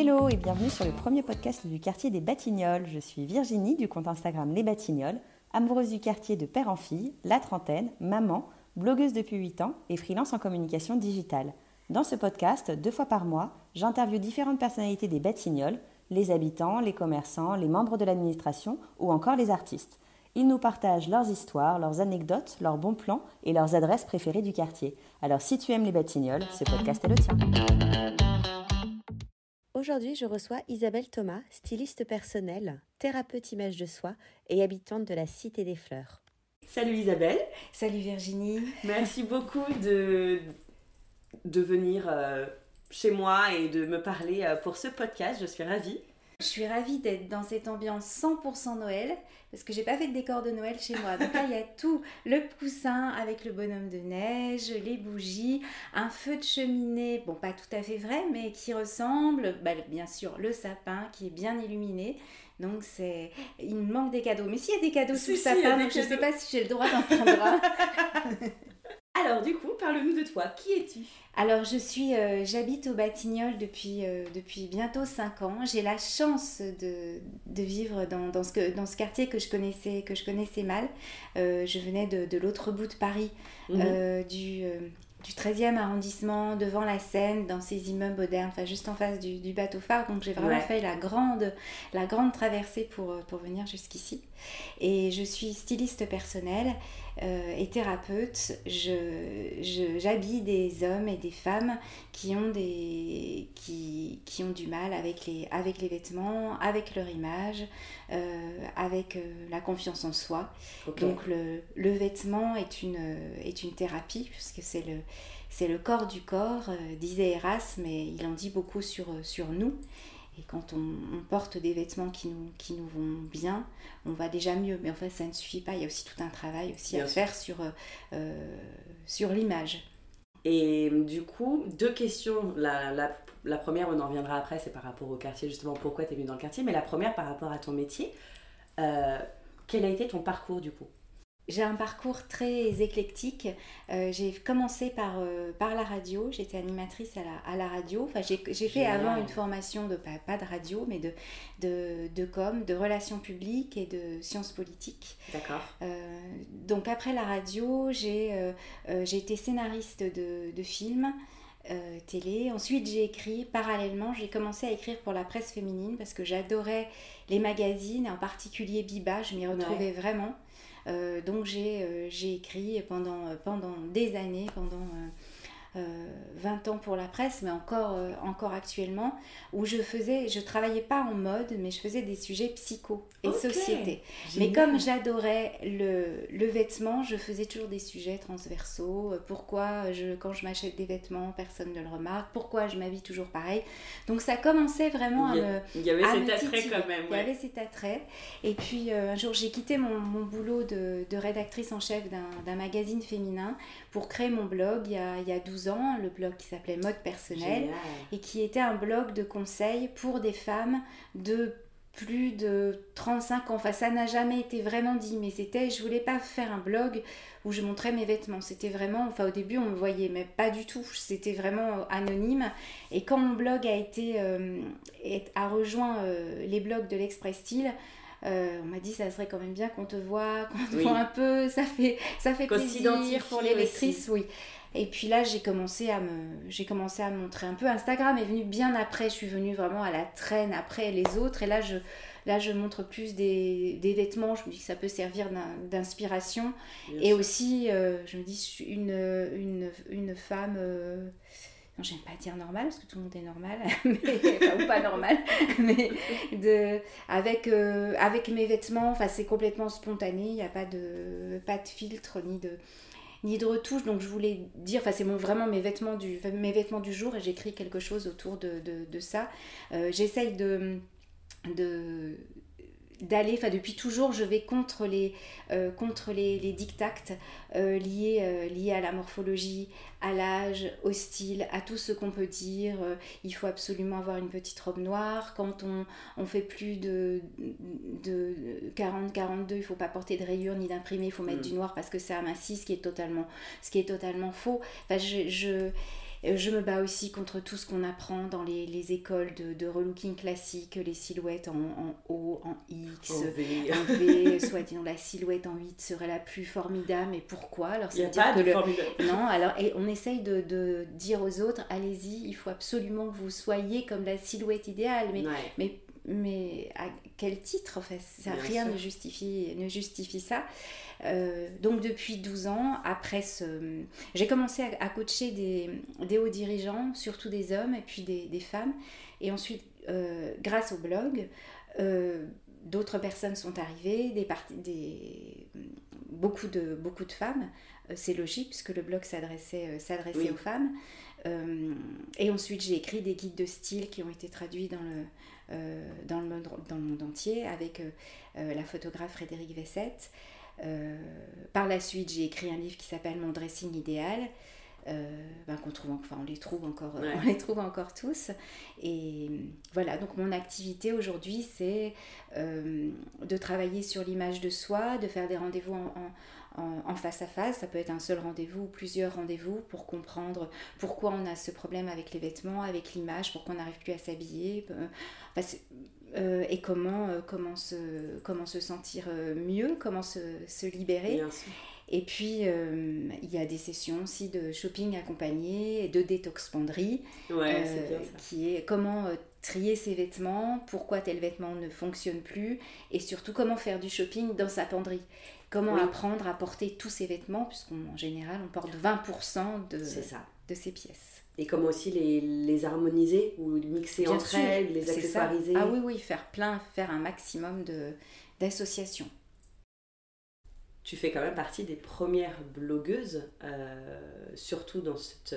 Hello et bienvenue sur le premier podcast du quartier des Batignolles. Je suis Virginie du compte Instagram Les Batignolles, amoureuse du quartier de père en fille, la trentaine, maman, blogueuse depuis 8 ans et freelance en communication digitale. Dans ce podcast, deux fois par mois, j'interviewe différentes personnalités des Batignolles, les habitants, les commerçants, les membres de l'administration ou encore les artistes. Ils nous partagent leurs histoires, leurs anecdotes, leurs bons plans et leurs adresses préférées du quartier. Alors si tu aimes les Batignolles, ce podcast est le tien. Aujourd'hui, je reçois Isabelle Thomas, styliste personnelle, thérapeute image de soi et habitante de la Cité des Fleurs. Salut Isabelle. Salut Virginie. Merci beaucoup de, de venir euh, chez moi et de me parler euh, pour ce podcast. Je suis ravie. Je suis ravie d'être dans cette ambiance 100% Noël parce que j'ai pas fait de décor de Noël chez moi. Donc là, il y a tout le poussin avec le bonhomme de neige, les bougies, un feu de cheminée, bon, pas tout à fait vrai, mais qui ressemble, bah, bien sûr, le sapin qui est bien illuminé. Donc c'est il me manque des cadeaux. Mais s'il y a des cadeaux sous le sapin, donc je ne sais pas si j'ai le droit d'en prendre un. Alors du coup, parle-nous de toi. Qui es-tu? Alors je suis, euh, j'habite au Batignolles depuis, euh, depuis bientôt 5 ans. J'ai la chance de, de vivre dans, dans, ce, dans ce quartier que je connaissais, que je connaissais mal. Euh, je venais de, de l'autre bout de Paris, mhm. du du 13e arrondissement, devant la Seine, dans ces immeubles modernes, enfin juste en face du, bateau phare. Donc j'ai vraiment fait la grande, la grande traversée pour, pour venir jusqu'ici. Et je suis styliste personnelle euh, et thérapeute. J'habille des hommes et des femmes qui ont, des, qui, qui ont du mal avec les, avec les vêtements, avec leur image, euh, avec euh, la confiance en soi. Donc le, le, vêtement est une, est une thérapie puisque c'est le c'est le corps du corps, disait Erasme, mais il en dit beaucoup sur, sur nous. Et quand on, porte des vêtements qui nous, qui nous vont bien, on va déjà mieux. Mais en fait, ça ne suffit pas. Il y a aussi tout un travail aussi à faire sur, euh, sur l'image. Et du coup, deux questions. La, la, la, première, on en reviendra après, c'est par rapport au quartier, justement, pourquoi tu es venue dans le quartier. Mais la première, par rapport à ton métier, euh, quel a été ton parcours du coup? J'ai un parcours très éclectique. Euh, j'ai commencé par, euh, par la radio, j'étais animatrice à la, à la radio. Enfin, j'ai fait avant une formation de, pas, pas de radio, mais de, de, de, com, de relations publiques et de sciences politiques. D'accord. Euh, donc après la radio, j'ai été scénariste de, de films. télé. Ensuite, j'ai écrit parallèlement, j'ai commencé à écrire pour la presse féminine parce que j'adorais les magazines, en particulier Biba, je m'y retrouvais vraiment. Euh, donc euh, j'ai écrit pendant, pendant des années, pendant 20 euh, ans pour la presse, mais encore, euh, encore actuellement, où je faisais, je travaillais pas en mode, mais je faisais des sujets psycho et société. Mais comme j'adorais le, le, vêtement, je faisais toujours des sujets transversaux. Euh, pourquoi, je, quand je m'achète des vêtements, personne ne le remarque? Pourquoi je m'habille toujours pareil? Donc ça commençait vraiment à me. Il y avait cet attrait quand même. Il y avait cet attrait. Et puis un jour, j'ai quitté mon, mon boulot de, de, rédactrice en chef d'un magazine féminin pour créer mon blog il y a, il y a 12 ans, le blog qui s'appelait Mode personnel et qui était un blog de conseils pour des femmes de plus de 35 ans. Enfin, ça n'a jamais été vraiment dit, mais c'était, je voulais pas faire un blog où je montrais mes vêtements. C'était vraiment, enfin, au début, on me voyait, mais pas du tout. C'était vraiment anonyme. Et quand mon blog a été, euh, a rejoint euh, les blogs de l'Express Style, euh, on m'a dit ça serait quand même bien qu'on te voit, qu'on te voit un peu, ça fait, ça fait plaisir pour les lectrices, oui. Et puis là, j'ai commencé à me, j'ai commencé à montrer un peu. Instagram est venu bien après. Je suis venue vraiment à la traîne après les autres. Et là, je, là, je montre plus des, des vêtements. Je me dis que ça peut servir d'inspiration. Et aussi, euh, je me dis une, une, une femme. Euh, non, j'aime pas dire normal parce que tout le monde est normal, mais, ou pas normal, mais de, avec, euh, avec mes vêtements, enfin c'est complètement spontané, il n'y a pas de, pas de filtre ni de, ni de retouche. Donc je voulais dire, enfin c'est vraiment mes vêtements du, mes vêtements du jour et j'écris quelque chose autour de, ça. Euh, j'essaye de d'aller, enfin depuis toujours, je vais contre les, euh, contre les, les dictates euh, liés, euh, liés à la morphologie, à l'âge, au style, à tout ce qu'on peut dire. il faut absolument avoir une petite robe noire. Quand on, on fait plus de, de 40-42, il faut pas porter de rayures ni d'imprimé, il faut mettre mm. du noir parce que ça amincit, ce qui est totalement, ce qui est totalement faux. Enfin, je, je je me bats aussi contre tout ce qu'on apprend dans les, les écoles de, de, relooking classique, les silhouettes en, en O, en X, En V. en V, soit disant la silhouette en 8 serait la plus formidable, mais pourquoi? Alors Il n'y a veut dire pas que de le- formidable. Non, alors et on essaye de, de dire aux autres, allez-y, il faut absolument que vous soyez comme la silhouette idéale, mais, Ouais. mais, mais à quel titre en fait? Ça, Bien Rien sûr. ne justifie, ne justifie ça. Euh, donc depuis 12 ans, après ce... J'ai commencé à, à coacher des, des hauts dirigeants, surtout des hommes et puis des, des femmes. Et ensuite, euh, grâce au blog, euh, d'autres personnes sont arrivées, des parti- des, beaucoup, de, beaucoup de femmes. C'est logique puisque le blog s'adressait Oui. aux femmes. Et ensuite, j'ai écrit des guides de style qui ont été traduits dans le, dans le, monde, dans le monde entier avec euh, euh, la photographe Frédéric Vessette. Euh, par la suite, j'ai écrit un livre qui s'appelle Mon dressing idéal. euh, ben, qu'on trouve, en- enfin, on les trouve encore, Ouais. on les trouve encore tous. Et voilà, donc mon activité aujourd'hui, c'est euh, de travailler sur l'image de soi, de faire des rendez-vous en, en- en- en face à face. Ça peut être un seul rendez-vous ou plusieurs rendez-vous pour comprendre pourquoi on a ce problème avec les vêtements, avec l'image, pourquoi on n'arrive plus à s'habiller. euh, enfin, euh, et comment, euh, comment, se, comment se sentir mieux, comment se, se libérer. Bien sûr. Et puis, euh, il y a des sessions aussi de shopping accompagné, et de détox penderie, Ouais, euh, qui est comment euh, trier ses vêtements, pourquoi tel vêtement ne fonctionne plus, et surtout comment faire du shopping dans sa penderie. Comment Oui. apprendre à porter tous ses vêtements, puisqu'en général, on porte 20% de, ça. de ses pièces. Et comment aussi les, les harmoniser ou les mixer Bien entre sûr, elles, les ça. accessoiriser. Ah oui, oui, faire plein, faire un maximum d'associations. Tu fais quand même partie des premières blogueuses, euh, surtout dans cette,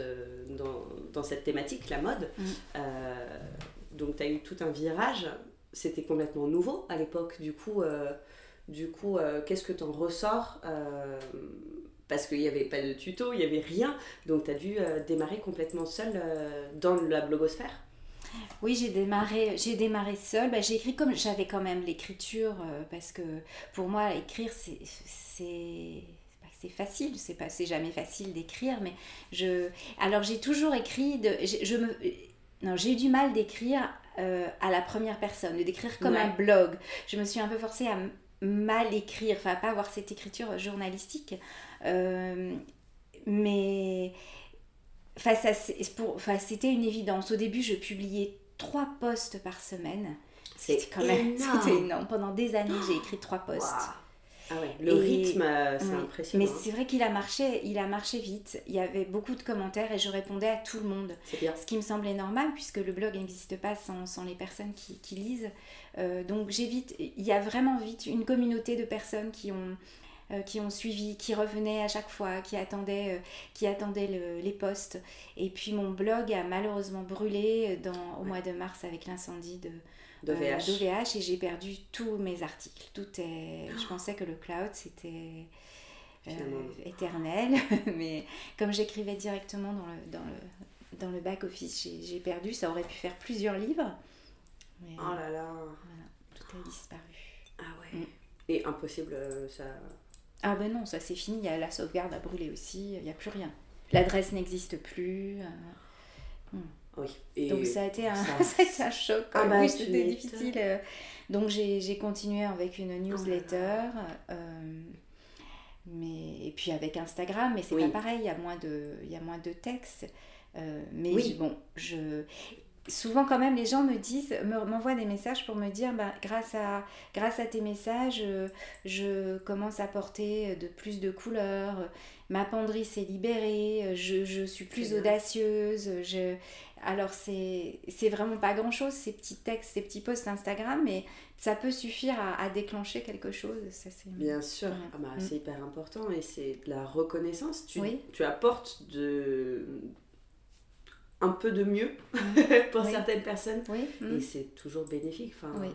dans, dans cette thématique, la mode. Mm. Euh, donc tu as eu tout un virage. C'était complètement nouveau à l'époque. Du coup, euh, du coup euh, qu'est-ce que tu en ressors Euh, Parce qu'il n'y avait pas de tuto, il n'y avait rien. Donc tu as dû euh, démarrer complètement seule dans la blogosphère. Oui, j'ai démarré, j'ai démarré seule. Bah, j'ai écrit comme j'avais quand même l'écriture parce que pour moi écrire c'est c'est facile, c'est pas c'est jamais facile d'écrire, mais je alors j'ai toujours écrit de je, je me non j'ai eu du mal d'écrire euh, à la première personne, de d'écrire comme Ouais. un blog. Je me suis un peu forcée à mal écrire, enfin pas avoir cette écriture journalistique, Euh, mais face à pour enfin c'était une évidence. Au début, je publiais trois posts par semaine. C'est C'était quand même énorme. Pendant des années, j'ai écrit trois posts. Waouh. Ah ouais, le Et- rythme, euh, c'est Oui. impressionnant. Mais c'est vrai qu'il a marché, il a marché vite. Il y avait beaucoup de commentaires et je répondais à tout le monde. Bien. Ce qui me semblait normal puisque le blog n'existe pas sans, sans les personnes qui, qui lisent. Euh, donc j'ai vite, il y a vraiment vite une communauté de personnes qui ont, euh, qui ont suivi, qui revenaient à chaque fois, qui attendaient, euh, qui attendaient le- les posts. Et puis mon blog a malheureusement brûlé dans, au Ouais. mois de mars avec l'incendie de, De euh, VH. d'OVH et j'ai perdu tous mes articles. Tout est, je pensais que le cloud c'était euh, éternel, mais comme j'écrivais directement dans le, dans le, dans le back office, j'ai, perdu. Ça aurait pu faire plusieurs livres, mais Oh là là. tout a disparu. Ah ouais. Mm. Et impossible, euh, ça. Ah ben non, ça c'est fini. Il y a la sauvegarde a brûlé aussi. Il n'y a plus rien. L'adresse n'existe plus. euh, Oui. Et Donc ça a été un, ça- ça a été un choc. Ah euh, bah, oui, c'était difficile. euh. Donc j'ai continué avec une newsletter. euh, mais, et puis avec Instagram, mais c'est Oui. pas pareil, il y a moins de, il y a moins de texte. Euh, mais Oui. je- bon, je... Souvent quand même les gens me disent, me- m'envoient des messages pour me dire, bah, grâce, à, grâce à tes messages, euh, je commence à porter de plus de couleurs, ma penderie s'est libérée, je, je suis plus audacieuse, je... Alors c'est c'est vraiment pas grand chose ces petits textes, ces petits posts Instagram, mais ça peut suffire à, à déclencher quelque chose. Ça, c'est... Bien sûr, Ouais. Ah bah, Mm. c'est hyper important et c'est de la reconnaissance. Tu, Oui. tu apportes de... un peu de mieux pour Oui. certaines personnes Oui, et c'est toujours bénéfique. Enfin, Oui.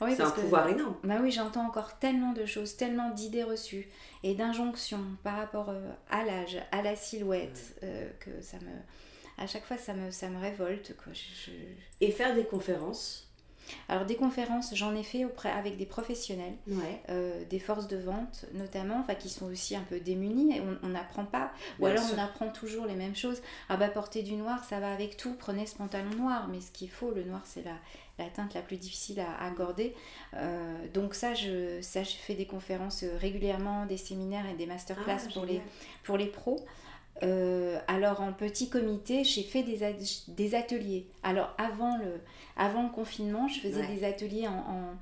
Oui, c'est un que- pouvoir énorme. Bah oui, j'entends encore tellement de choses, tellement d'idées reçues et d'injonctions par rapport euh, à l'âge, à la silhouette, euh, que ça me... À chaque fois, ça me, ça me révolte. Quoi. Je- je- Et faire des conférences, Alors des conférences, j'en ai fait auprès, avec des professionnels, euh, des forces de vente notamment, enfin, qui sont aussi un peu démunis et on n'apprend pas. Ou alors on apprend toujours les mêmes choses. Ah bah porter du noir, ça va avec tout, prenez ce pantalon noir. Mais ce qu'il faut, le noir c'est la, la teinte la plus difficile à, à gorder. Euh, donc ça je, ça, je fais des conférences régulièrement, des séminaires et des masterclass ah, pour, les, pour les pros. Euh, alors en petit comité, j'ai fait des, des, ateliers. Alors avant le, avant le confinement, je faisais des ateliers en,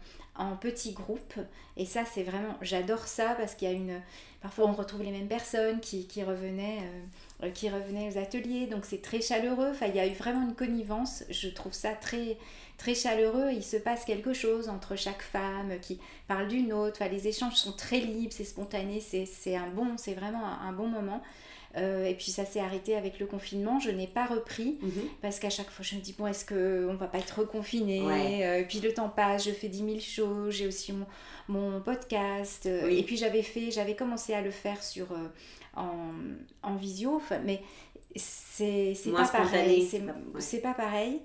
en, petits groupes. Et ça, c'est vraiment, j'adore ça parce qu'il y a une... Parfois, on retrouve les mêmes personnes qui, qui revenaient, euh, qui revenaient aux ateliers. Donc c'est très chaleureux. Enfin, il y a eu vraiment une connivence. Je trouve ça très, très chaleureux. Il se passe quelque chose entre chaque femme qui parle d'une autre. Enfin, les échanges sont très libres, c'est spontané. C'est un bon, c'est vraiment un bon moment. Euh, et puis ça s'est arrêté avec le confinement. Je n'ai pas repris mhm. parce qu'à chaque fois je me dis bon est-ce qu'on va pas être reconfiné euh, Puis le temps passe, je fais 10 000 choses, j'ai aussi mon, mon podcast. Euh, et puis j'avais fait, j'avais commencé à le faire sur en, en, visio, mais c'est pas pareil. C'est pas pareil.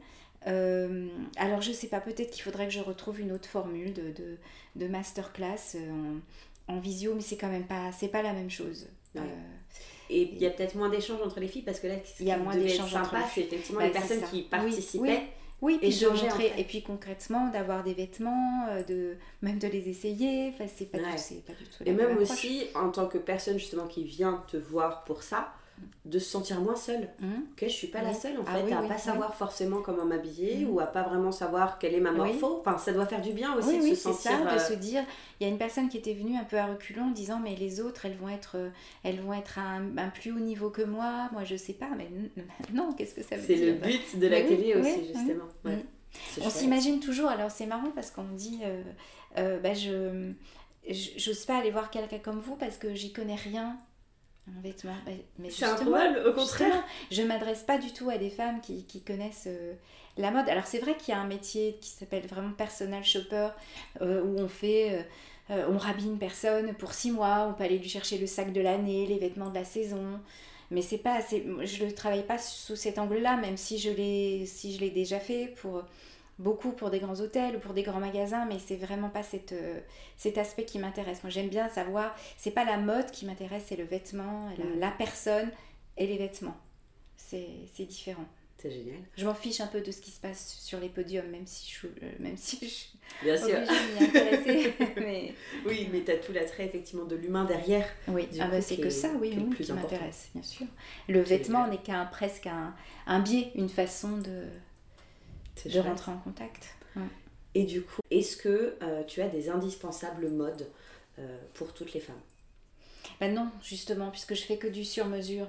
alors je sais pas, peut-être qu'il faudrait que je retrouve une autre formule de, de, de masterclass en, en, visio, mais c'est quand même pas, c'est pas la même chose. Et il y a peut-être moins d'échanges entre les filles parce que là, il y a moins d'échanges sympa, c'est effectivement les personnes qui participaient. Oui, puis de montrer, et puis concrètement d'avoir des vêtements, euh, de même de les essayer, enfin, c'est pas, pas, du tout. Et même aussi en tant que personne justement qui vient te voir pour ça, de se sentir moins seule. Mmh. Que je suis pas la seule en ah fait à pas savoir forcément comment m'habiller mmh. ou à pas vraiment savoir quelle est ma morpho. Enfin, ça doit faire du bien aussi de se sentir. Ça, de se dire. Il y a une personne qui était venue un peu à reculons en disant mais les autres elles vont être euh, elles vont être à un, plus haut niveau que moi. Moi je sais pas mais non qu'est-ce que ça veut dire? C'est le but de la télé aussi justement. Mmh. On s'imagine toujours. Alors c'est marrant parce qu'on dit euh, euh, bah, je j'ose pas aller voir quelqu'un comme vous parce que j'y connais rien un vêtement. Mais c'est un au contraire. Je m'adresse pas du tout à des femmes qui, qui connaissent euh, la mode. Alors c'est vrai qu'il y a un métier qui s'appelle vraiment personal shopper, euh, où on fait, euh, on rhabille une personne pour six mois, on peut aller lui chercher le sac de l'année, les vêtements de la saison. Mais c'est pas assez, je ne travaille pas sous cet angle-là, même si je l'ai si je l'ai déjà fait pour beaucoup pour des grands hôtels ou pour des grands magasins, mais c'est vraiment pas cette, euh, cet aspect qui m'intéresse. Moi, j'aime bien savoir, c'est pas la mode qui m'intéresse, c'est le vêtement, la, mm. personne et les vêtements. C'est différent. C'est génial. Je m'en fiche un peu de ce qui se passe sur les podiums, même si je, euh, même si je suis bien sûr. mais... Oui, mais tu as tout l'attrait effectivement de l'humain derrière. Oui, ah bah, c'est que ça, oui, oui qui m'intéresse, bien sûr. Le vêtement n'est qu'un presque un, un biais, une façon de de rentrer en contact. Et du coup, est-ce que euh, tu as des indispensables modes euh, pour toutes les femmes? Ben non, justement, puisque je fais que du sur-mesure.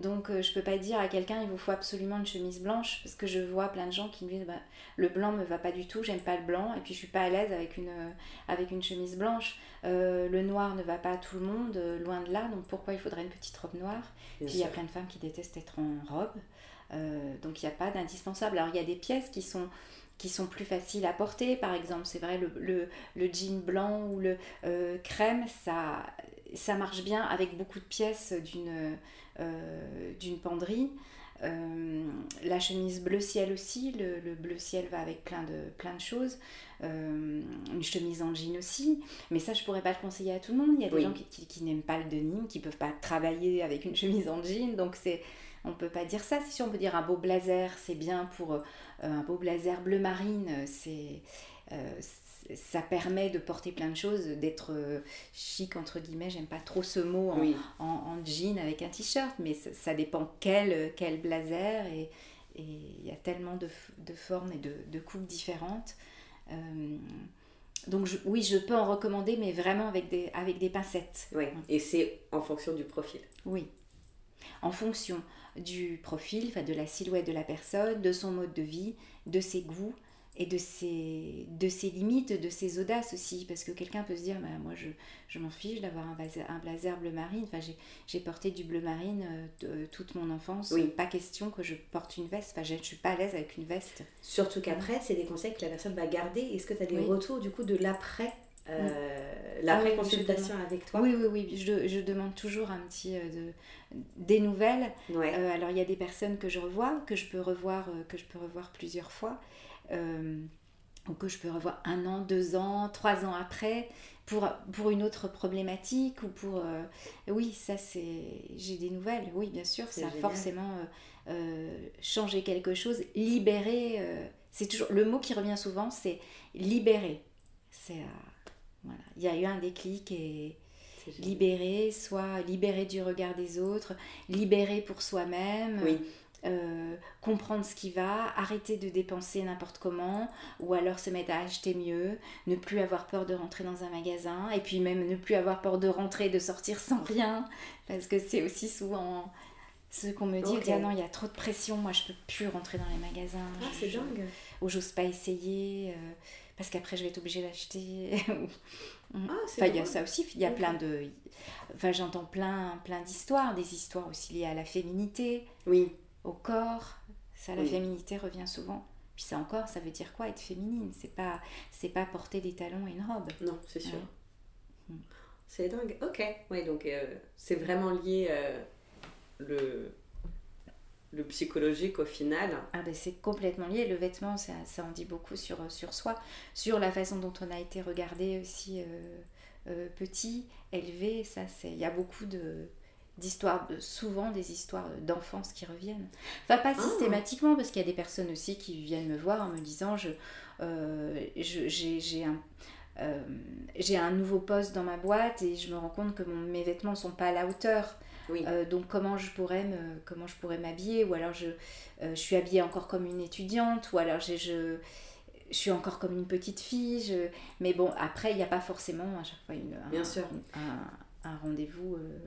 Donc je euh, je peux pas dire à quelqu'un il vous faut absolument une chemise blanche parce que je vois plein de gens qui me disent bah, le blanc me va pas du tout, j'aime pas le blanc et puis je suis pas à l'aise avec une, avec une chemise blanche. le noir ne va pas à tout le monde, loin de là, donc pourquoi il faudrait une petite robe noire? Puis il y a plein de femmes qui détestent être en robe. Euh, donc il n'y a pas d'indispensable. Alors il y a des pièces qui sont qui sont plus faciles à porter. Par exemple, c'est vrai, le, le, jean blanc ou le euh, crème, ça, ça marche bien avec beaucoup de pièces d'une euh, d'une penderie. la chemise bleu ciel aussi, le, bleu ciel va avec plein de, plein de choses. une chemise en jean aussi, mais ça je pourrais pas le conseiller à tout le monde. Il y a des gens qui, qui, qui n'aiment pas le denim, qui peuvent pas travailler avec une chemise en jean, donc c'est on peut pas dire ça. Si on peut dire un beau blazer, c'est bien pour euh, un beau blazer bleu marine, c'est euh, ça permet de porter plein de choses, d'être euh, chic entre guillemets. J'aime pas trop ce mot en, jean avec un t-shirt, mais ça, dépend quel, quel blazer et il y a tellement de, formes et de, coupes différentes. donc oui, je peux en recommander, mais vraiment avec des, avec des pincettes. Oui, et c'est en fonction du profil. Oui, en fonction du profil, enfin de la silhouette de la personne, de son mode de vie, de ses goûts et de ses, de ses limites, de ses audaces aussi. Parce que quelqu'un peut se dire, bah, moi je, je m'en fiche d'avoir un blazer, un blazer bleu marine. Enfin, j'ai porté du bleu marine euh, toute mon enfance. Oui. Pas question que je porte une veste. Enfin, je ne suis pas à l'aise avec une veste. Surtout qu'après, c'est des conseils que la personne va garder. Est-ce que tu as des retours du coup de l'après? Euh, la ah consultation avec toi Oui, oui, oui. Je, je, demande toujours un petit euh, de, des nouvelles. Euh, alors il y a des personnes que je revois, que je peux revoir, que je peux revoir plusieurs fois. ou que je peux revoir un an, deux ans, trois ans après pour, pour une autre problématique ou pour... oui, ça c'est... J'ai des nouvelles, oui, bien sûr, C'est ça a forcément changé quelque chose, libéré. c'est toujours... Le mot qui revient souvent, c'est libérer. C'est... voilà, il y a eu un déclic et libérer, soit libérer du regard des autres, libérer pour soi-même, Oui, euh, comprendre ce qui va, arrêter de dépenser n'importe comment, ou alors se mettre à acheter mieux, ne plus avoir peur de rentrer dans un magasin, et puis même ne plus avoir peur de rentrer, de sortir sans rien, parce que c'est aussi souvent ce qu'on me dit, Ok. on dit, ah non, il y a trop de pression, moi je peux plus rentrer dans les magasins, ah, c'est je- dingue. ou j'ose pas essayer, euh, parce qu'après je vais être obligée d'acheter. Ah, c'est Enfin, il y a ça aussi, il y a plein de... Enfin, j'entends plein, plein d'histoires, des histoires aussi liées à la féminité, Oui, au corps. Ça, la Oui. féminité revient souvent. Puis ça encore, ça veut dire quoi être féminine? C'est pas, c'est pas porter des talons et une robe. non, c'est sûr. Ouais. C'est dingue. Ok, ouais, donc euh, c'est vraiment lié euh, le, le psychologique au final. Ah ben c'est complètement lié. Le vêtement, ça, ça en dit beaucoup sur, sur soi, sur la façon dont on a été regardé aussi euh, euh, petit, élevé. Ça, c'est, il y a beaucoup de d'histoires, de- souvent des histoires d'enfance qui reviennent. Enfin, pas Ah. systématiquement, parce qu'il y a des personnes aussi qui viennent me voir en me disant, je, euh, je- j'ai, j'ai un euh, j'ai un nouveau poste dans ma boîte et je me rends compte que mon- mes vêtements sont pas à la hauteur. Oui, Euh, donc comment je pourrais me comment je pourrais m'habiller ou alors je, euh, je suis habillée encore comme une étudiante ou alors je je suis encore comme une petite fille je... mais bon après il n'y a pas forcément à chaque fois une, un, Bien sûr. un, un rendez-vous euh,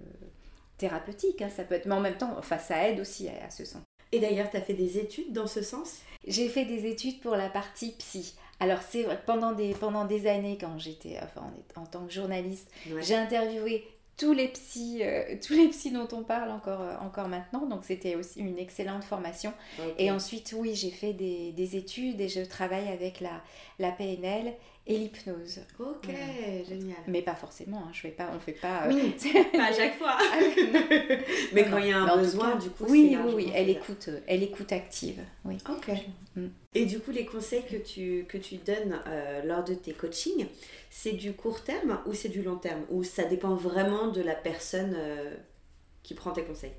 thérapeutique hein, ça peut être mais en même temps enfin ça aide aussi à, à ce sens Et d'ailleurs, tu as fait des études dans ce sens? J'ai fait des études pour la partie psy alors c'est pendant des pendant des années quand j'étais enfin en tant que journaliste Ouais. j'ai interviewé tous les psys, euh, tous les psys dont on parle encore, euh, encore maintenant, donc c'était aussi une excellente formation. Et ensuite, oui, j'ai fait des, des études et je travaille avec la, la PNL et l'hypnose. Ok, Voilà. génial. Mais pas forcément, hein, je fais pas, on fait pas. euh, Oui, pas à chaque fois. Ah. Mais Non, quand il y a un besoin, cas, du coup, oui, oui, oui, elle écoute, euh, elle écoute active. Oui. Ok. Mm. Et du coup, les conseils que tu, que tu donnes euh, lors de tes coachings, c'est du court terme ou c'est du long terme? Ou ça dépend vraiment de la personne euh, qui prend tes conseils?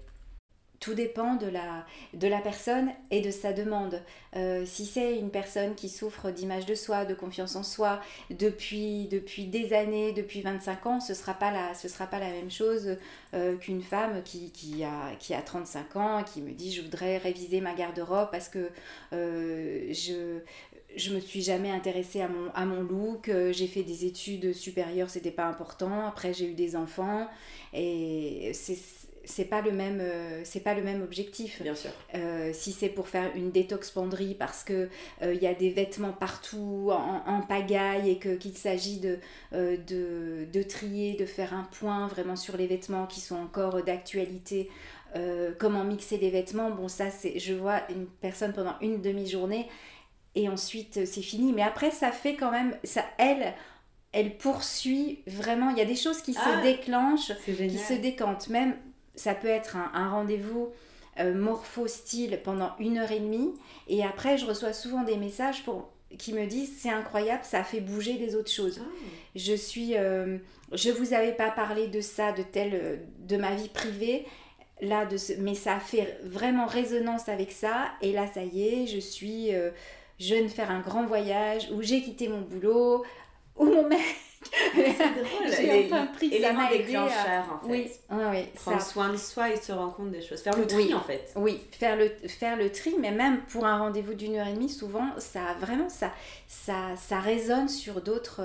Tout dépend de la, de la personne et de sa demande. Euh, si c'est une personne qui souffre d'image de soi, de confiance en soi, depuis, depuis des années, depuis 25 ans, ce ne sera, pas la- sera pas la même chose euh, qu'une femme qui, qui, a, qui a 35 ans, qui me dit je voudrais réviser ma garde-robe parce que euh, je je me suis jamais intéressée à mon, à mon look, j'ai fait des études supérieures, c'était pas important, après j'ai eu des enfants, et c'est c'est pas le même euh, c'est pas le même objectif. Bien sûr. Euh, si c'est pour faire une détox penderie parce que euh, il y a des vêtements partout en, en pagaille et que qu'il s'agit de, de de trier de faire un point vraiment sur les vêtements qui sont encore d'actualité comment mixer les vêtements bon ça c'est je vois une personne pendant une demi-journée et ensuite c'est fini. Mais après ça fait quand même ça elle elle poursuit vraiment. Il y a des choses qui Ah, se déclenchent C'est qui se décantent. Même, ça peut être un, un rendez-vous euh, morpho-style pendant une heure et demie. Et après, je reçois souvent des messages pour, qui me disent c'est incroyable, ça a fait bouger les autres choses. Ah, Je suis, euh, je vous avais pas parlé de ça, de tel, de ma vie privée. Là, de ce, mais ça a fait vraiment résonance avec ça. Et là, ça y est, je suis, euh, je viens de faire un grand voyage où j'ai quitté mon boulot, où mon mec. J'ai enfin pris, ça m'a à- déclencheur, en fait. Oui, oui, oui, Prendre ça. soin de soi et se rendre compte des choses. Faire le tri, Oui. en fait. Oui, faire le, faire le tri, mais même pour un rendez-vous d'une heure et demie, souvent, ça vraiment, ça, ça, ça résonne sur d'autres,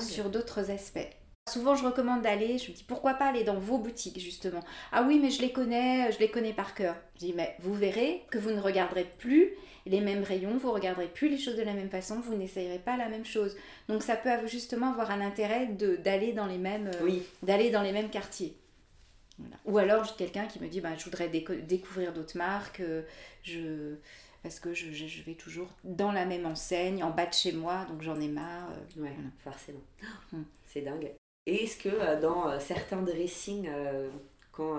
sur d'autres aspects. Souvent, je recommande d'aller, je me dis pourquoi pas aller dans vos boutiques justement. Ah oui, mais je les connais, je les connais par cœur. Je dis, mais vous verrez que vous ne regarderez plus les mêmes rayons, vous regarderez plus les choses de la même façon, vous n'essayerez pas la même chose. Donc ça peut justement avoir un intérêt de- d'aller dans les mêmes, euh, Oui, d'aller dans les mêmes quartiers. Voilà. Ou alors j'ai quelqu'un qui me dit bah, je voudrais déco- découvrir d'autres marques, euh, je... parce que je, je- je vais toujours dans la même enseigne, en bas de chez moi, donc j'en ai marre. euh, ouais, Voilà. forcément. Mm. C'est dingue. Et est-ce que euh, dans certains dressings, quand,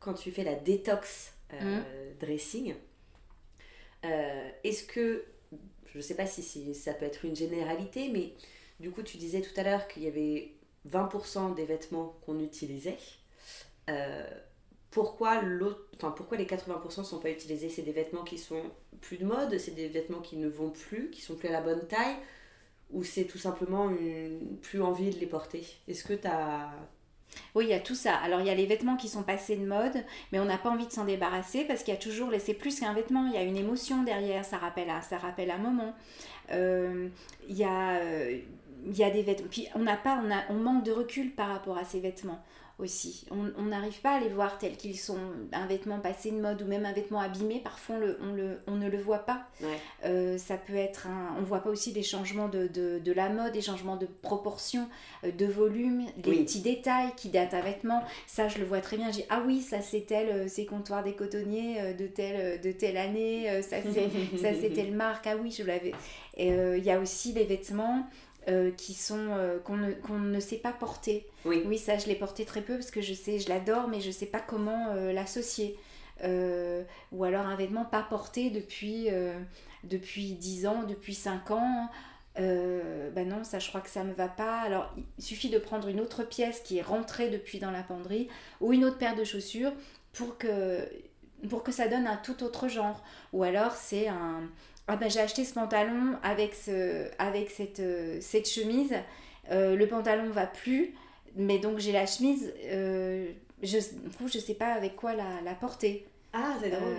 quand tu fais la détox Mm. dressing, euh, est-ce que je ne sais pas si ça peut être une généralité, mais du coup, tu disais tout à l'heure qu'il y avait 20% des vêtements qu'on utilisait. Euh, pourquoi, enfin, pourquoi les 80% ne sont pas utilisés? C'est des vêtements qui sont plus de mode, c'est des vêtements qui ne vont plus, qui sont plus à la bonne taille, ou c'est tout simplement une plus envie de les porter? Est-ce que tu as oui, il y a tout ça. Alors, il y a les vêtements qui sont passés de mode, mais on n'a pas envie de s'en débarrasser parce qu'il y a toujours, c'est plus qu'un vêtement, il y a une émotion derrière, ça rappelle, ça rappelle un moment. Euh, il, y a, euh, il y a des vêtements. Puis, on n'a pas, on, a, on manque de recul par rapport à ces vêtements aussi. On n'arrive pas à les voir tels qu'ils sont. Un vêtement passé de mode ou même un vêtement abîmé, parfois on, le, on, le, on ne le voit pas. Euh, ça peut être un... On voit pas aussi des changements de, de, de la mode, des changements de proportion, euh, de volume, des petits détails qui datent un vêtement. Ça, je le vois très bien. J'ai ah oui, ça c'est tel, euh, ces comptoirs des cotonniers de telle, de telle année, ça c'est telle marque. Ah oui, je l'avais. Il y a aussi les vêtements euh, qui sont euh, qu'on ne, qu'on ne sait pas porter. Oui. oui, ça je l'ai porté très peu parce que je sais, je l'adore, mais je sais pas comment euh, l'associer. ou alors un vêtement pas porté depuis, depuis 10 ans, depuis 5 ans. ben non, ça je crois que ça me va pas. Alors il suffit de prendre une autre pièce qui est rentrée depuis dans la penderie ou une autre paire de chaussures pour que, pour que ça donne un tout autre genre. Ou alors c'est un, ah ben, j'ai acheté ce pantalon avec, ce, avec cette, euh, cette chemise. Euh, le pantalon va plus, mais donc j'ai la chemise. Euh, je, je sais pas avec quoi la, la porter. Ah, c'est drôle.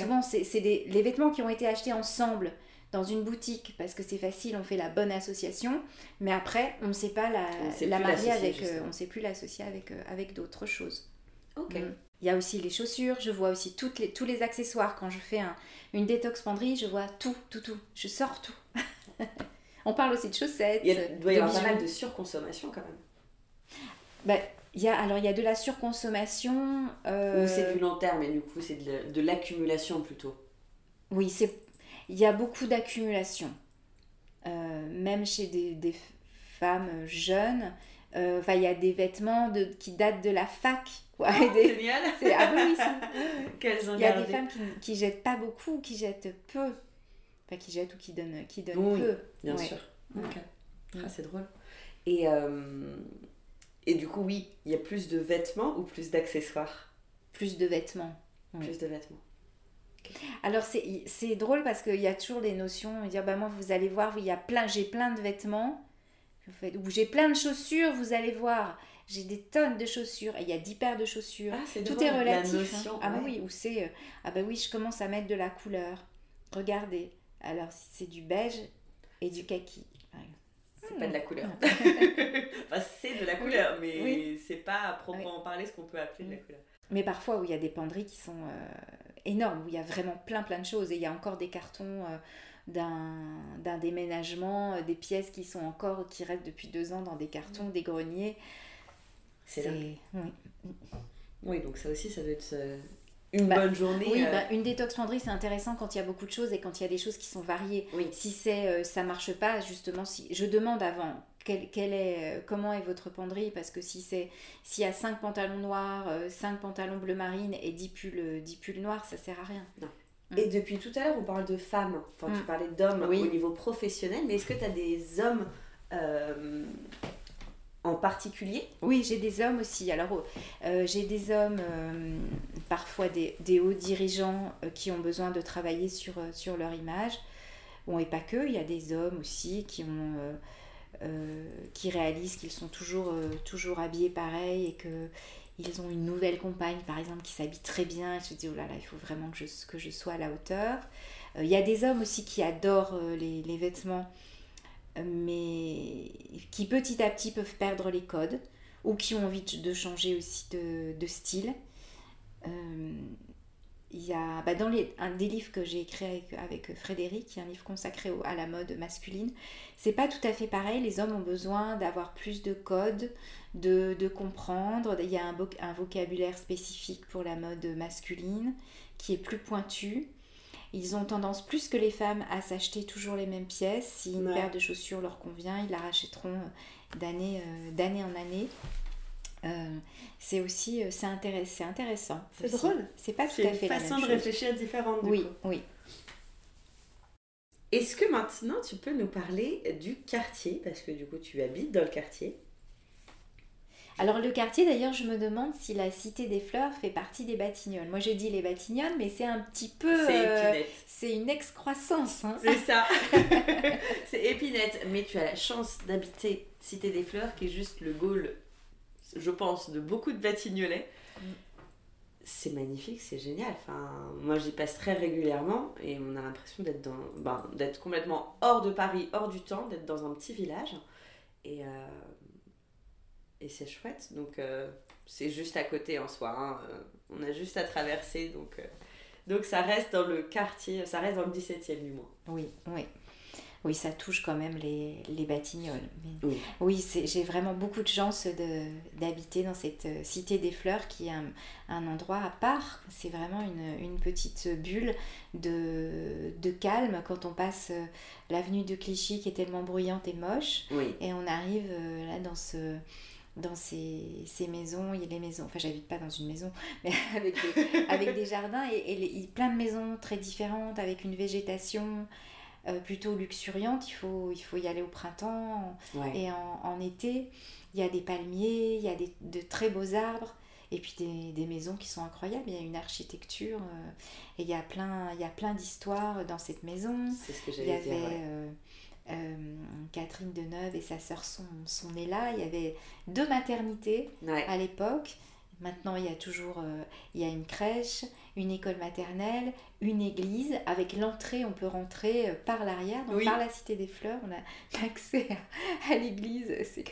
Souvent, c'est les vêtements qui ont été achetés ensemble dans une boutique parce que c'est facile, on fait la bonne association, mais après, on ne sait pas la, la marier avec, on sait plus l'associer avec, avec d'autres choses. Ok. Mm. Il y a aussi les chaussures, je vois aussi toutes les, tous les accessoires. Quand je fais un, une détox penderie, je vois tout, tout, tout. Je sors tout. On parle aussi de chaussettes. Il doit y avoir pas mal de surconsommation quand même. Bah, il y a, alors il y a de la surconsommation. Euh... Ou c'est du long terme et du coup c'est de l'accumulation plutôt. Oui, c'est il y a beaucoup d'accumulation. Euh, même chez des, des femmes jeunes, enfin il y a des vêtements de, qui datent de la fac Oh, génial C'est ah oui, Il y a des femmes qui, qui jettent pas beaucoup, qui jettent peu. Enfin, qui jettent ou qui donnent, qui donnent peu. Bien sûr. Ok. Ah, c'est drôle. Et, euh, et du coup, oui, il y a plus de vêtements ou plus d'accessoires? Plus de vêtements. Plus de vêtements. Alors c'est drôle parce qu'il y a toujours des notions, dire bah moi vous allez voir, il y a plein, j'ai plein de vêtements, ou j'ai plein de chaussures, vous allez voir. J'ai des tonnes de chaussures. Et il y a 10 paires de chaussures. Ah, Tout est relatif. Hein. Ah bah oui, ou c'est... Euh, ah bah oui, je commence à mettre de la couleur. Regardez. Alors, c'est du beige et du kaki. C'est pas de la couleur. enfin, c'est de la couleur, mais c'est pas à proprement parler ce qu'on peut appeler de la couleur. Mais parfois, où il y a des penderies qui sont euh, énormes, où il y a vraiment plein plein de choses. Et il y a encore des cartons... Euh, d'un déménagement, des pièces qui sont encore, qui restent depuis deux ans dans des cartons, des greniers. C'est oui. oui, donc ça aussi, ça doit être euh, une bah, bonne journée. Oui, euh. bah, une détox penderie, c'est intéressant quand il y a beaucoup de choses et quand il y a des choses qui sont variées. Si c'est euh, ça marche pas, justement, si je demande avant quel, quel est, comment est votre penderie? Parce que si c'est s'il y a 5 pantalons noirs, 5 pantalons bleu marine et 10 pulls, 10 pulls noirs, ça sert à rien. Non. Mm. Et depuis tout à l'heure, on parle de femmes. Enfin, tu mm. parlais d'hommes au niveau professionnel, mais est-ce que tu as des hommes en particulier? Oui, j'ai des hommes aussi. Alors, euh, j'ai des hommes, euh, parfois des, des, hauts dirigeants euh, qui ont besoin de travailler sur, sur leur image. Bon, et pas que, il y a des hommes aussi qui, ont, qui réalisent qu'ils sont toujours, toujours habillés pareil et que ils ont une nouvelle compagne, par exemple, qui s'habille très bien. Et me dis, oh là là, il faut vraiment que je, que je sois à la hauteur. Il y a des hommes aussi qui adorent les, les vêtements mais qui petit à petit peuvent perdre les codes ou qui ont envie de changer aussi de, style. Il y a bah, dans les, un des livres que j'ai écrit avec, avec, Frédéric, qui est un livre consacré à la mode masculine, c'est pas tout à fait pareil. Les hommes ont besoin d'avoir plus de codes, de, de, comprendre. Il y a un, un vocabulaire spécifique pour la mode masculine qui est plus pointu. Ils ont tendance plus que les femmes à s'acheter toujours les mêmes pièces. Si une paire de chaussures leur convient, ils la rachèteront euh, d'année euh, en année. Euh, c'est aussi c'est intéressant. C'est drôle. C'est pas tout à fait la même chose. façon de réfléchir différente. oui, oui. Est-ce que maintenant tu peux nous parler du quartier? Parce que du coup tu habites dans le quartier. Alors le quartier d'ailleurs je me demande si la Cité des Fleurs fait partie des Batignolles. Moi je dis les Batignolles mais c'est un petit peu... C'est euh, c'est une excroissance. Hein. C'est ça. c'est épinette. Mais tu as la chance d'habiter Cité des Fleurs qui est juste le goal, je pense, de beaucoup de Batignolais. Mm. C'est magnifique, c'est génial. Enfin, moi j'y passe très régulièrement et on a l'impression d'être dans, ben, d'être complètement hors de Paris, hors du temps, d'être dans un petit village. Et, euh, et c'est chouette. Donc euh, c'est juste à côté en soi. hein. Euh, On a juste à traverser. Donc, euh, donc ça reste dans le quartier, ça reste dans le 17e du moins. Oui, oui. Oui, ça touche quand même les, les Batignolles. Mais- Oui. Oui, c'est- j'ai vraiment beaucoup de chance de- d'habiter dans cette euh, cité des fleurs qui est un, un endroit à part. C'est vraiment une, une petite bulle de, de calme quand on passe euh, l'avenue de Clichy qui est tellement bruyante et moche. Oui. Et on arrive euh, là dans ce dans ces, ces maisons, il y a les maisons, enfin j'habite pas dans une maison, mais avec des, avec des jardins et, et les- plein de maisons très différentes avec une végétation euh, plutôt luxuriante. Il faut, il faut y aller au printemps Ouais. et en, en été. Il y a des palmiers, il y a des, de très beaux arbres et puis des, des maisons qui sont incroyables. Il y a une architecture euh, et il y a plein, il y a plein d'histoires dans cette maison. C'est ce que Il y j'allais avait dire. ouais. euh, euh, Catherine Deneuve et sa sœur sont, sont nées là. Il y avait deux maternités Ouais. à l'époque. Maintenant, il y a toujours il y a une crèche, une école maternelle, une église. Avec l'entrée, on peut rentrer euh, par l'arrière, donc Oui. par la Cité des Fleurs. On a accès à, à l'église. C'est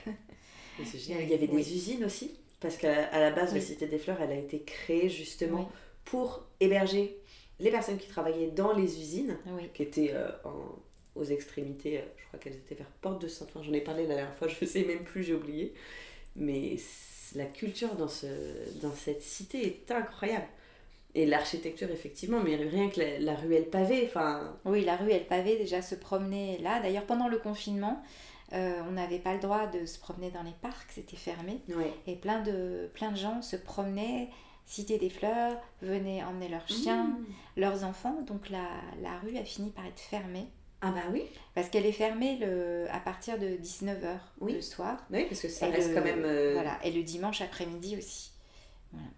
Mais c'est génial. Il y avait des Oui. usines aussi. Parce qu'à la base, la Oui. Cité des Fleurs, elle a été créée justement pour héberger les personnes qui travaillaient dans les usines, qui étaient euh, en- aux extrémités. euh, Je crois qu'elles étaient vers Porte de Saint-Ouen. J'en ai parlé la dernière fois, je sais même plus, j'ai oublié. Mais la culture dans, ce, dans cette cité est incroyable. Et l'architecture, effectivement, mais rien que la, la ruelle pavée, enfin. Oui, la rue El Pavé, déjà se promener là. D'ailleurs, pendant le confinement, euh, on n'avait pas le droit de se promener dans les parcs, c'était fermé. Ouais. Et plein de, plein de gens se promenaient, Cité des Fleurs, venaient emmener leurs chiens, Mmh. leurs enfants. Donc la, la rue a fini par être fermée. Ah bah oui. Parce qu'elle est fermée le, à partir de 19h Oui. le soir. Oui, parce que ça Et reste le- quand même. euh, Voilà, et le dimanche après-midi aussi. Voilà.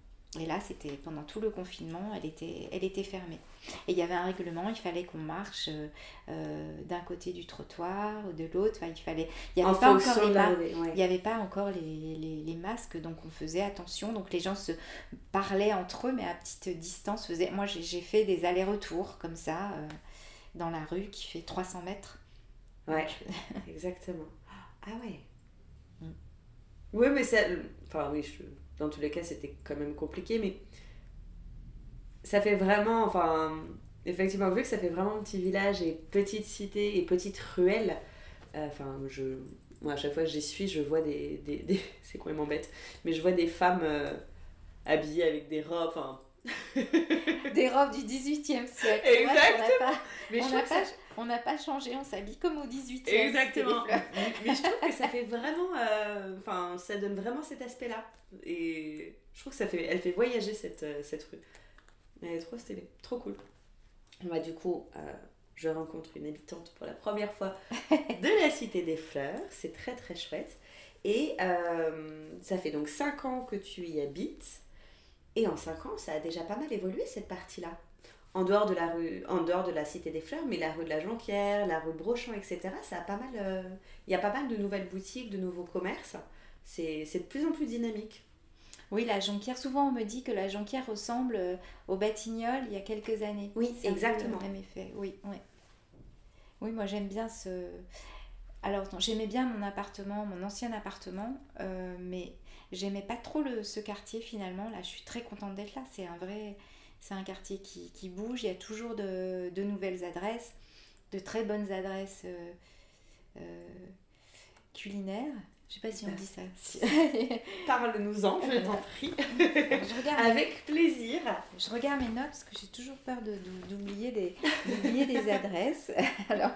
Et là, c'était pendant tout le confinement, elle était, elle était fermée. Et il y avait un règlement, il fallait qu'on marche euh, euh, d'un côté du trottoir ou de l'autre. Enfin, il fallait. Il n'y en avait l'arrivée, ouais. avait pas encore les, les, les masques, donc on faisait attention. Donc les gens se parlaient entre eux, mais à petite distance. Faisaient... Moi, j'ai fait des allers-retours comme ça, euh, dans la rue qui fait 300 mètres. Ouais, exactement. Ah ouais. Mm. Oui, mais ça. Enfin, oui, je- dans tous les cas, c'était quand même compliqué, mais. Ça fait vraiment. Enfin. Effectivement, vu que ça fait vraiment petit village et petite cité et petite ruelle, euh, enfin, je. Moi, à chaque fois que j'y suis, je vois des. des, des- C'est complètement bête, mais je vois des femmes euh, habillées avec des robes, enfin. Des robes du 18e siècle. Je On n'a pas, changé, on s'habille comme au 18e. Exactement. mais je trouve que ça fait vraiment. euh, Enfin, ça donne vraiment cet aspect-là. Et je trouve que ça fait. Elle fait voyager cette, euh, cette rue. Elle est trop stylée. Trop cool. Bah, du coup, euh, je rencontre une habitante pour la première fois de la Cité des Fleurs. C'est très très chouette. Et euh, ça fait donc 5 ans que tu y habites. Et en 5 ans, ça a déjà pas mal évolué cette partie-là. En dehors de la rue, en dehors de la Cité des Fleurs, mais la rue de la Jonquière, la rue Brochant, etc. Ça a pas mal. euh, Il y a pas mal de nouvelles boutiques, de nouveaux commerces. C'est de plus en plus dynamique. Oui, la jonquière, souvent on me dit que la jonquière ressemble euh, au Batignolles il y a quelques années. Oui, exactement. le même effet, oui. Oui, oui moi j'aime bien ce. Alors, j'aimais bien mon appartement, mon ancien appartement, euh, mais j'aimais pas trop le, ce quartier finalement. Là, je suis très contente d'être là. C'est un vrai. C'est un quartier qui, qui bouge. Il y a toujours de, de nouvelles adresses, de très bonnes adresses euh, euh, culinaires. Je sais pas si on dit ça. Si- Parle-nous-en, je t'en prie. je, regarde mes, Avec plaisir. je regarde mes notes parce que j'ai toujours peur de- de- d'oublier des, d'oublier des adresses. Alors,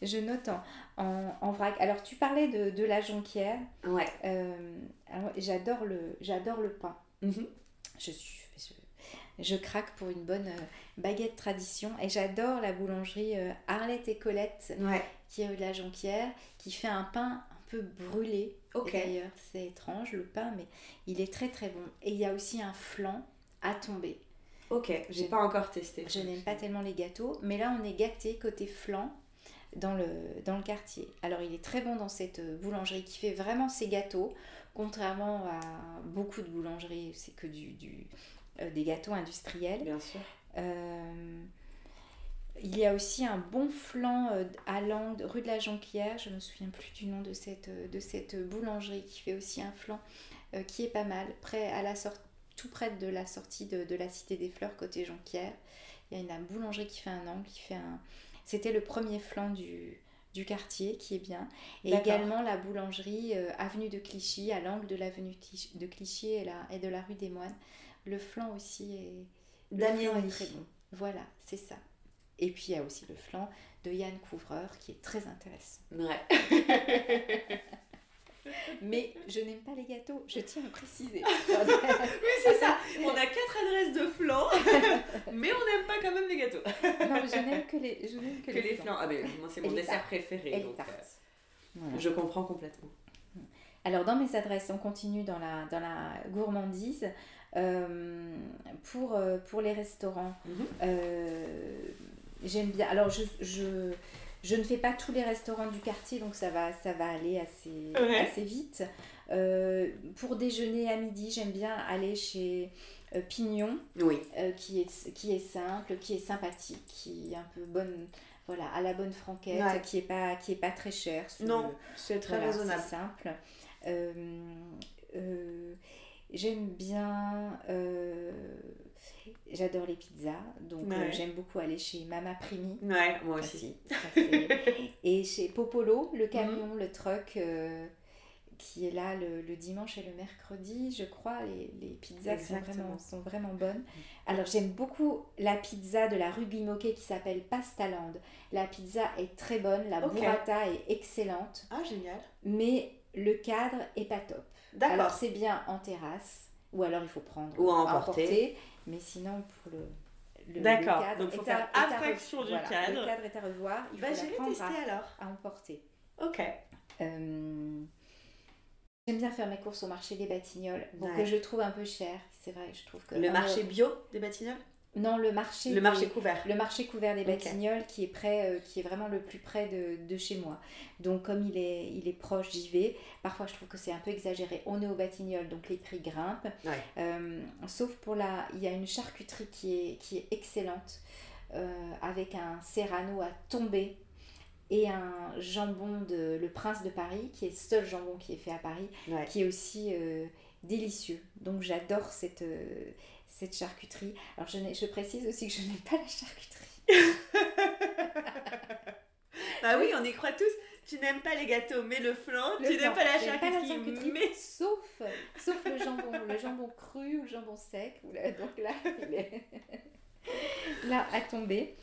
je note en, en, en vrac. Alors, tu parlais de, de la jonquière. Ouais. Euh, alors, j'adore le, le pain. Mhm. Je suis, je, je craque pour une bonne baguette tradition. Et j'adore la boulangerie Arlette et Colette, qui est rue de la Jonquière, qui fait un pain peu brûlé. D'ailleurs, c'est étrange le pain, mais il est très très bon. Et il y a aussi un flan à tomber. Ok, j'ai pas encore testé. Je n'aime pas tellement les gâteaux, mais là on est gâté côté flan dans le, dans le quartier. Alors il est très bon dans cette boulangerie qui fait vraiment ses gâteaux, contrairement à beaucoup de boulangeries, c'est que du, du euh, des gâteaux industriels. Bien sûr. Euh, il y a aussi un bon flan euh, à l'angle, rue de la Jonquière, je ne me souviens plus du nom de cette, de cette boulangerie qui fait aussi un flan qui est pas mal, près à la sortie tout près de la sortie de, la Cité des Fleurs, côté Jonquière. Il y a une, boulangerie qui fait un angle, qui fait un... C'était le premier flanc du, du quartier qui est bien. Et également la boulangerie euh, avenue de Clichy, à l'angle de l'avenue de Clichy et, la, et de la rue des Moines. Le flanc aussi est, très bon. Voilà, c'est ça. Et puis il y a aussi le flanc de Yann Couvreur qui est très intéressant. Ouais. Mais je n'aime pas les gâteaux, je tiens à préciser. oui, c'est ça. On a quatre adresses de flan, mais on n'aime pas quand même les gâteaux. non, je n'aime que les, je que, que les, flans. Ah, ben, moi, c'est mon dessert préféré. donc, euh, Je comprends complètement. Alors, dans mes adresses, on continue dans la, dans la gourmandise. Euh, pour, euh, pour les restaurants, mhm. J'aime bien. Alors, je, je je ne fais pas tous les restaurants du quartier, donc ça va, ça va aller assez, assez vite. Euh, pour déjeuner à midi, j'aime bien aller chez euh, Pignon, oui. Euh, qui, est, qui est simple, qui est sympathique, qui est un peu bonne, voilà, à la bonne franquette, qui n'est pas, qui est pas très cher. Non, c'est très raisonnable. C'est simple. j'aime bien J'adore les pizzas, donc euh, j'aime beaucoup aller chez Mama Primi. Ouais, moi aussi. et chez Popolo, le camion, mhm. le truck euh, qui est là le, dimanche et le mercredi, je crois, les, les pizzas sont vraiment, sont vraiment bonnes. Mhm. Alors j'aime beaucoup la pizza de la rue Bimoquet qui s'appelle Pastaland. La pizza est très bonne, la burrata est excellente. Ah, génial. Mais le cadre est pas top. D'accord. Alors c'est bien en terrasse, ou alors il faut prendre ou à emporter mais sinon, pour le. le D'accord, donc il faut faire abstraction du cadre. Le cadre est à revoir. Il bah, faut tester à, alors. à emporter. Ok. Euh, j'aime bien faire mes courses au marché des Batignolles, donc que je trouve un peu cher. C'est vrai, je trouve que. Le marché bio des Batignolles? Non, le marché. Le marché couvert. Le marché couvert des Batignolles qui est près, euh, qui est vraiment le plus près de, de, chez moi. Donc comme il est, il est proche, j'y vais. Parfois je trouve que c'est un peu exagéré. On est au Batignolles, donc les prix grimpent. Euh, sauf pour la, il y a une charcuterie qui est, qui est excellente euh, avec un serrano à tomber et un jambon de le Prince de Paris qui est le seul jambon qui est fait à Paris, qui est aussi délicieux. Donc j'adore cette cette charcuterie. Alors je, je précise aussi que je n'aime pas la charcuterie. bah oui, on y croit tous. Tu n'aimes pas les gâteaux, mais le flan, tu n'aimes pas la charcuterie, mais... Sauf, sauf le jambon, le jambon cru ou le jambon sec. Donc là, il est là à tomber.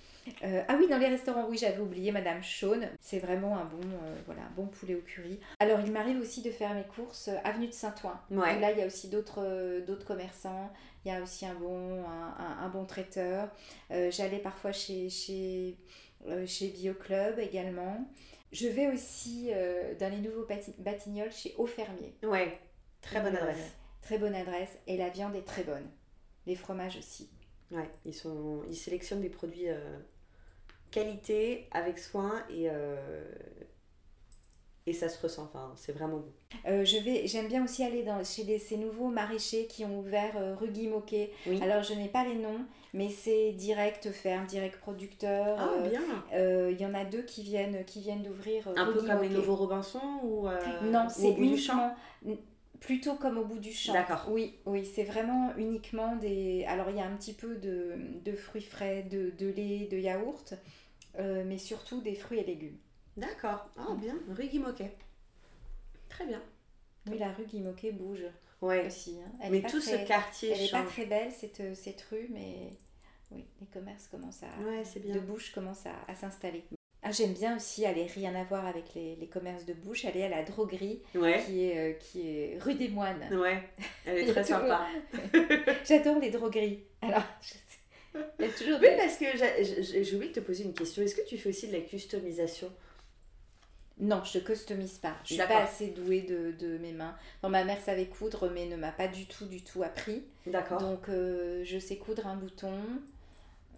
Euh, ah oui, dans les restaurants, oui, j'avais oublié Madame Shawn. C'est vraiment un bon, euh, voilà, bon poulet au curry. Alors, il m'arrive aussi de faire mes courses euh, avenue de Saint-Ouen. Là, il y a aussi d'autres, d'autres commerçants. Il y a aussi un bon, un, un, bon traiteur. j'allais parfois chez, chez, chez BioClub également. Je vais aussi dans les nouveaux Batignolles chez Au Fermier. Ouais, très bonne adresse. très bonne adresse. Et la viande est très bonne. Les fromages aussi. Ouais, ils, sont, ils sélectionnent des produits euh, qualité, avec soin et, euh, et ça se ressent. Enfin, c'est vraiment bon. Euh, je vais, j'aime bien aussi aller dans, chez ces nouveaux maraîchers qui ont ouvert rue Guy Moquet. Alors, je n'ai pas les noms, mais c'est direct ferme, direct producteur. Ah, bien Il y en a deux qui viennent, qui viennent d'ouvrir. Un peu comme les nouveaux Robinson ou Non, c'est uniquement Plutôt comme au bout du champ. D'accord. Oui, oui, c'est vraiment uniquement des. Alors il y a un petit peu de, de fruits frais, de, de, lait, de yaourt, euh, mais surtout des fruits et légumes. D'accord. Ah, bien. Rue Guimoquet. Très bien. Oui, la rue Guimoquet bouge ouais. aussi. Hein. mais tout ce quartier Elle n'est pas très belle, cette, cette rue, mais oui, les commerces commencent à. Ouais, c'est bien. De bouche commencent à, à s'installer. Ah, j'aime bien aussi aller rien à voir avec les, les commerces de bouche, aller à la droguerie Ouais. qui, est, euh, qui est rue des Moines. Ouais, elle est très sympa. J'adore les drogueries. Alors, je sais- il y a toujours Oui, des- parce que oublié de te poser une question. Est-ce que tu fais aussi de la customisation? Non, je ne customise pas. Je suis pas assez douée de, de mes mains. Non, ma mère savait coudre, mais ne m'a pas du tout, du tout appris. D'accord. Donc, euh, je sais coudre un bouton,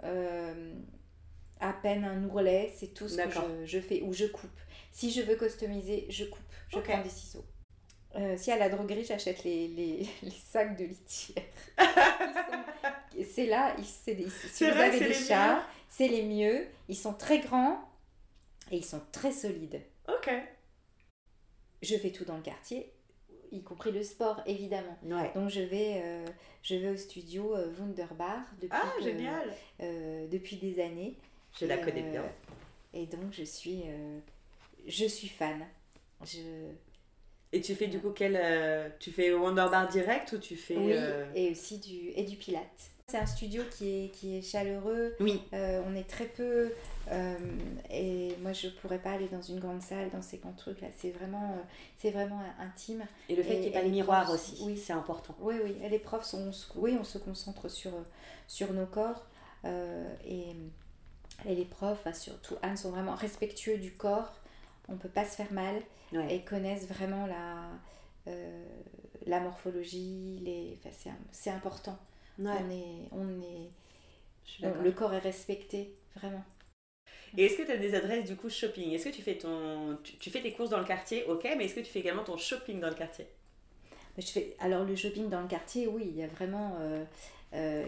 euh, à peine un ourlet, c'est tout ce que je, je fais. Ou je coupe. Si je veux customiser, je coupe. Je Ok. prends des ciseaux. Euh, si à la droguerie, j'achète les, les, les sacs de litière. C'est là, ils- c'est des- si vous vrai, avez des chats, c'est les mieux. Ils sont très grands et ils sont très solides. Ok. Je fais tout dans le quartier, y compris le sport, évidemment. Ouais. Donc je vais, euh, je vais au studio euh, Wunderbar depuis, Ah, génial. euh, depuis des années. Je la connais euh, bien. Et donc je suis, je suis fan. Je... Et tu fais du coup quel. tu fais Wonderbar direct ou tu fais. Oui, et aussi du, et du pilate. C'est un studio qui est, qui est chaleureux, Oui. Euh, on est très peu euh, et moi je pourrais pas aller dans une grande salle dans ces grands trucs là c'est vraiment euh, c'est vraiment intime Et le fait qu'il n'y ait pas de miroir profs, aussi. oui. c'est important. oui oui et les profs sont on se- oui on se concentre sur sur nos corps et, et les profs surtout Anne sont vraiment respectueux du corps on peut pas se faire mal Ouais. et connaissent vraiment la la morphologie les c'est important Ouais, on est on est je on- le corps est respecté vraiment Et est-ce que tu as des adresses du coup shopping? Est-ce que tu fais ton tu, tu fais tes courses dans le quartier? Ok, mais est-ce que tu fais également ton shopping dans le quartier? Je fais, alors le shopping dans le quartier, oui, il y a vraiment, euh, euh,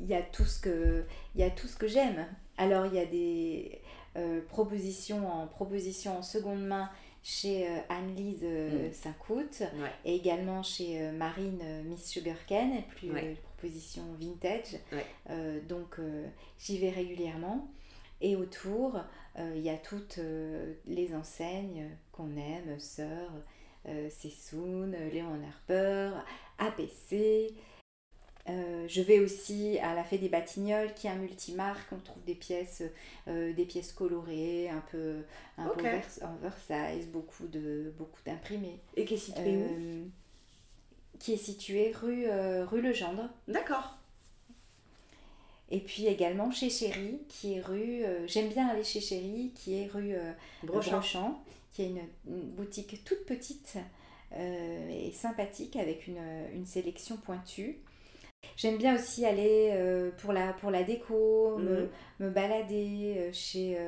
il y a tout ce que, il y a tout ce que j'aime. Alors il y a des euh, propositions en propositions en seconde main chez euh, Anne-Lise euh, Mm. Saint-Coute Ouais. et également chez euh, Marine euh, Miss Sugarcane, et plus Ouais. Vintage. Ouais. Euh, donc euh, j'y vais régulièrement. Et autour, euh, il y a toutes les enseignes qu'on aime, Sœur, Sessoun, Léon Harper, APC. Euh, je vais aussi à la Fée des Batignolles, qui est un multimarque. On trouve des pièces, euh, des pièces colorées, un peu, un peu Ok. overs- oversize, beaucoup de, beaucoup d'imprimés. Et qui est situé où Euh, qui est situé rue, euh, rue Legendre. D'accord. Et puis également chez Chéri, qui est rue. euh, J'aime bien aller chez Chéri, qui est rue euh, Brochant. Brochant, qui est une, une boutique toute petite euh, et sympathique avec une, une sélection pointue. J'aime bien aussi aller pour, la, pour la déco, me, Mhm. me balader chez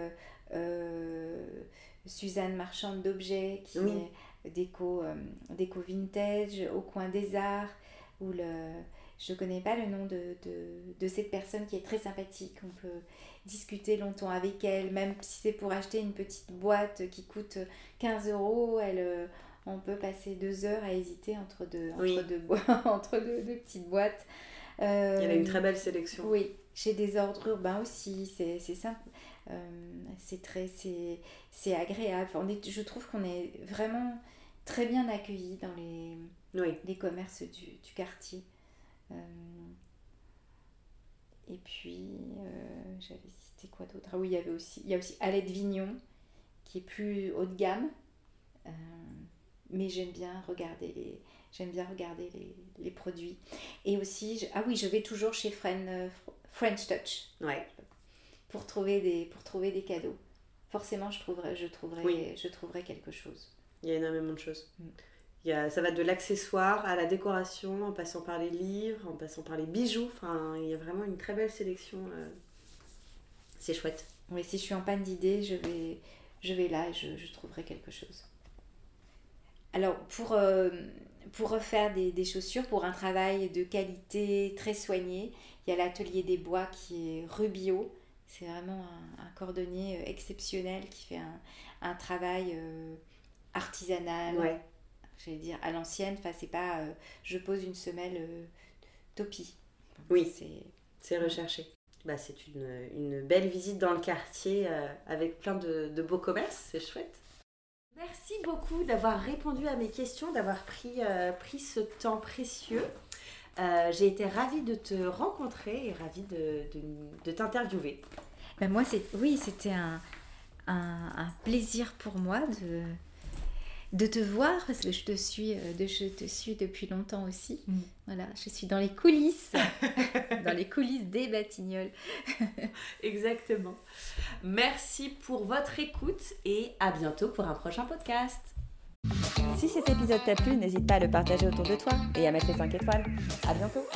Suzanne Marchande d'Objets, qui Oui. est déco, euh, déco vintage, au coin des arts, où le, je ne connais pas le nom de, de, de cette personne qui est très sympathique. On peut discuter longtemps avec elle, même si c'est pour acheter une petite boîte qui coûte 15 euros. Elle, euh, on peut passer deux heures à hésiter entre deux, entre Oui. deux, boi- entre deux, deux petites boîtes. Euh, Il y a une très belle sélection. oui, chez des ordres urbains aussi, c'est simple. Euh, c'est très c'est agréable. On est, je trouve qu'on est vraiment très bien accueillis dans les, Oui. les commerces du, du quartier. Euh, et puis, euh, j'avais cité quoi d'autre? Ah oui, il y avait aussi, il y a aussi Alette Vignon, qui est plus haut de gamme. Euh, mais j'aime bien regarder les, j'aime bien regarder les, les produits. Et aussi, je- ah oui, je vais toujours chez Fren- French Touch Ouais. pour trouver des, pour trouver des cadeaux. Forcément, je trouverai, je trouverai, Oui. je trouverai quelque chose. Il y a énormément de choses. Mm. Il y a, ça va de l'accessoire à la décoration, en passant par les livres, en passant par les bijoux. Enfin, il y a vraiment une très belle sélection. euh. C'est chouette. Oui, si je suis en panne d'idées, je vais, je vais là et je, je trouverai quelque chose. Alors, pour, euh, pour refaire des, des chaussures, pour un travail de qualité très soigné, il y a l'atelier des bois qui est Rubio. C'est vraiment un, un cordonnier euh, exceptionnel qui fait un, un travail euh, artisanal, Ouais. j'allais dire à l'ancienne. Enfin, c'est pas euh, je pose une semelle euh, topie. Oui. C'est C'est recherché. Bah, c'est une, une belle visite dans le quartier euh, avec plein de, de beaux commerces, c'est chouette. Merci beaucoup d'avoir répondu à mes questions, d'avoir pris, euh, pris ce temps précieux. Euh, J'ai été ravie de te rencontrer et ravie de, de, de t'interviewer. Ben moi, c'est oui, c'était un, un, plaisir pour moi de, de te voir parce que je te suis, de, je te suis depuis longtemps aussi. Mm. Voilà, je suis dans les coulisses, dans les coulisses des Batignolles. Exactement. Merci pour votre écoute et à bientôt pour un prochain podcast. Si cet épisode t'a plu, n'hésite pas à le partager autour de toi et à mettre les 5 étoiles. À bientôt.